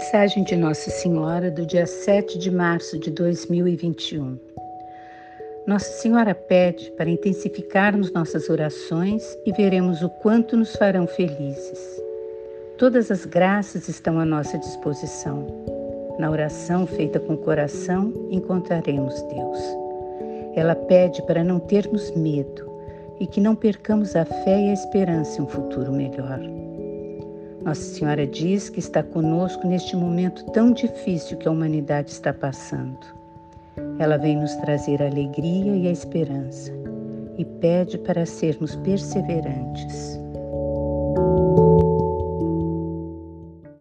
Mensagem de Nossa Senhora do dia 7 de março de 2021. Nossa Senhora pede para intensificarmos nossas orações e veremos o quanto nos farão felizes. Todas as graças estão à nossa disposição. Na oração feita com o coração, encontraremos Deus. Ela pede para não termos medo e que não percamos a fé e a esperança em um futuro melhor. Nossa Senhora diz que está conosco neste momento tão difícil que a humanidade está passando. Ela vem nos trazer a alegria e a esperança e pede para sermos perseverantes.